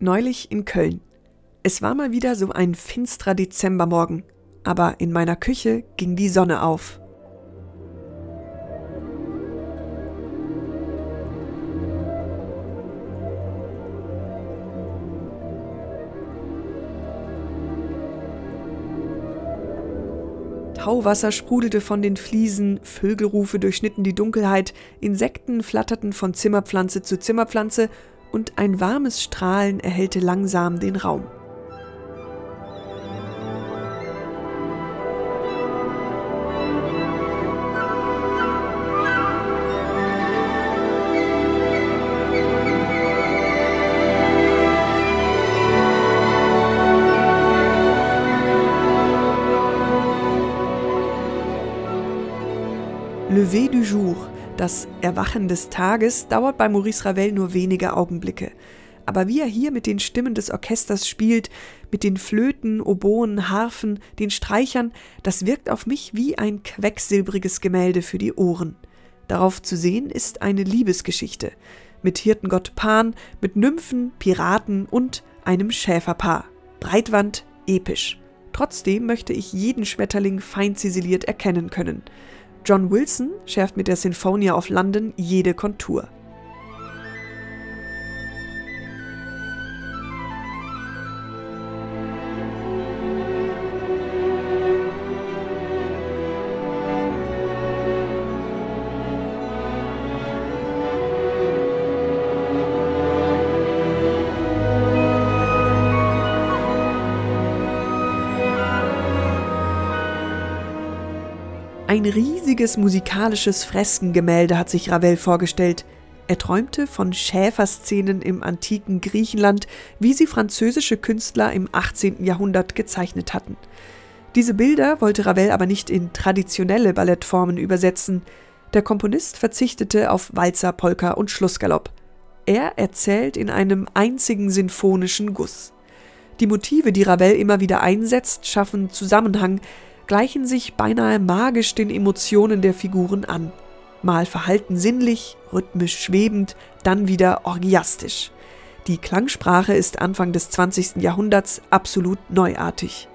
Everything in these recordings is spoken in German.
Neulich in Köln. Es war mal wieder so ein finstrer Dezembermorgen, aber in meiner Küche ging die Sonne auf. Tauwasser sprudelte von den Fliesen, Vögelrufe durchschnitten die Dunkelheit, Insekten flatterten von Zimmerpflanze zu Zimmerpflanze und ein warmes Strahlen erhellte langsam den Raum. Lever du jour, das Erwachen des Tages, dauert bei Maurice Ravel nur wenige Augenblicke. Aber wie er hier mit den Stimmen des Orchesters spielt, mit den Flöten, Oboen, Harfen, den Streichern, das wirkt auf mich wie ein quecksilbriges Gemälde für die Ohren. Darauf zu sehen ist eine Liebesgeschichte. Mit Hirtengott Pan, mit Nymphen, Piraten und einem Schäferpaar. Breitwand, episch. Trotzdem möchte ich jeden Schmetterling fein ziseliert erkennen können. John Wilson schärft mit der Sinfonia of London jede Kontur. Ein riesiges musikalisches Freskengemälde hat sich Ravel vorgestellt. Er träumte von Schäferszenen im antiken Griechenland, wie sie französische Künstler im 18. Jahrhundert gezeichnet hatten. Diese Bilder wollte Ravel aber nicht in traditionelle Ballettformen übersetzen. Der Komponist verzichtete auf Walzer, Polka und Schlussgalopp. Er erzählt in einem einzigen sinfonischen Guss. Die Motive, die Ravel immer wieder einsetzt, schaffen Zusammenhang, gleichen sich beinahe magisch den Emotionen der Figuren an. Mal verhalten sinnlich, rhythmisch schwebend, dann wieder orgiastisch. Die Klangsprache ist Anfang des 20. Jahrhunderts absolut neuartig.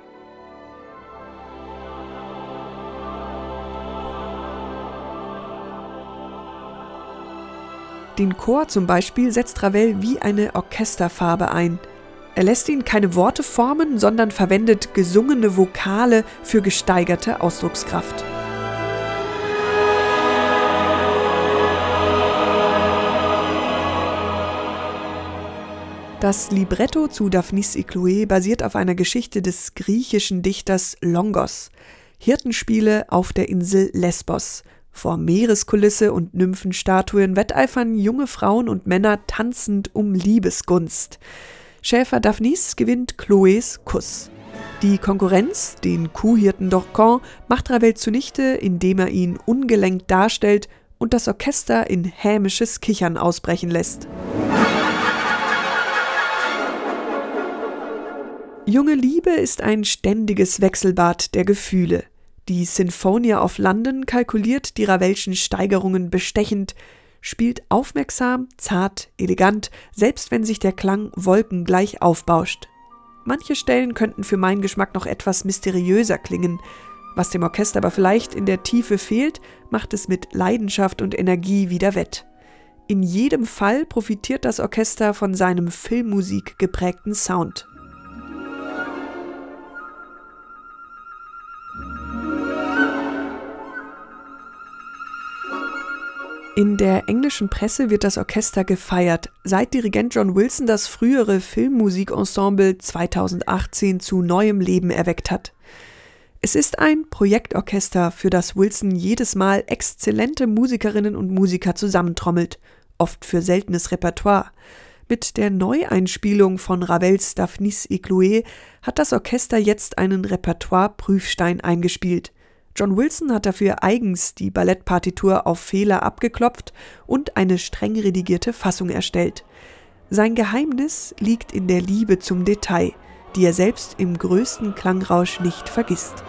Den Chor zum Beispiel setzt Ravel wie eine Orchesterfarbe ein – er lässt ihn keine Worte formen, sondern verwendet gesungene Vokale für gesteigerte Ausdruckskraft. Das Libretto zu Daphnis et Chloé basiert auf einer Geschichte des griechischen Dichters Longos. Hirtenspiele auf der Insel Lesbos. Vor Meereskulisse und Nymphenstatuen wetteifern junge Frauen und Männer tanzend um Liebesgunst. Schäfer Daphnis gewinnt Chloes Kuss. Die Konkurrenz, den Kuhhirten Dorcan, macht Ravel zunichte, indem er ihn ungelenkt darstellt und das Orchester in hämisches Kichern ausbrechen lässt. Junge Liebe ist ein ständiges Wechselbad der Gefühle. Die Sinfonia of London kalkuliert die Ravelschen Steigerungen bestechend, spielt aufmerksam, zart, elegant, selbst wenn sich der Klang wolkengleich aufbauscht. Manche Stellen könnten für meinen Geschmack noch etwas mysteriöser klingen. Was dem Orchester aber vielleicht in der Tiefe fehlt, macht es mit Leidenschaft und Energie wieder wett. In jedem Fall profitiert das Orchester von seinem Filmmusik geprägten Sound. In der englischen Presse wird das Orchester gefeiert, seit Dirigent John Wilson das frühere Filmmusikensemble 2018 zu neuem Leben erweckt hat. Es ist ein Projektorchester, für das Wilson jedes Mal exzellente Musikerinnen und Musiker zusammentrommelt, oft für seltenes Repertoire. Mit der Neueinspielung von Ravels Daphnis et Chloé hat das Orchester jetzt einen Repertoire-Prüfstein eingespielt – John Wilson hat dafür eigens die Ballettpartitur auf Fehler abgeklopft und eine streng redigierte Fassung erstellt. Sein Geheimnis liegt in der Liebe zum Detail, die er selbst im größten Klangrausch nicht vergisst.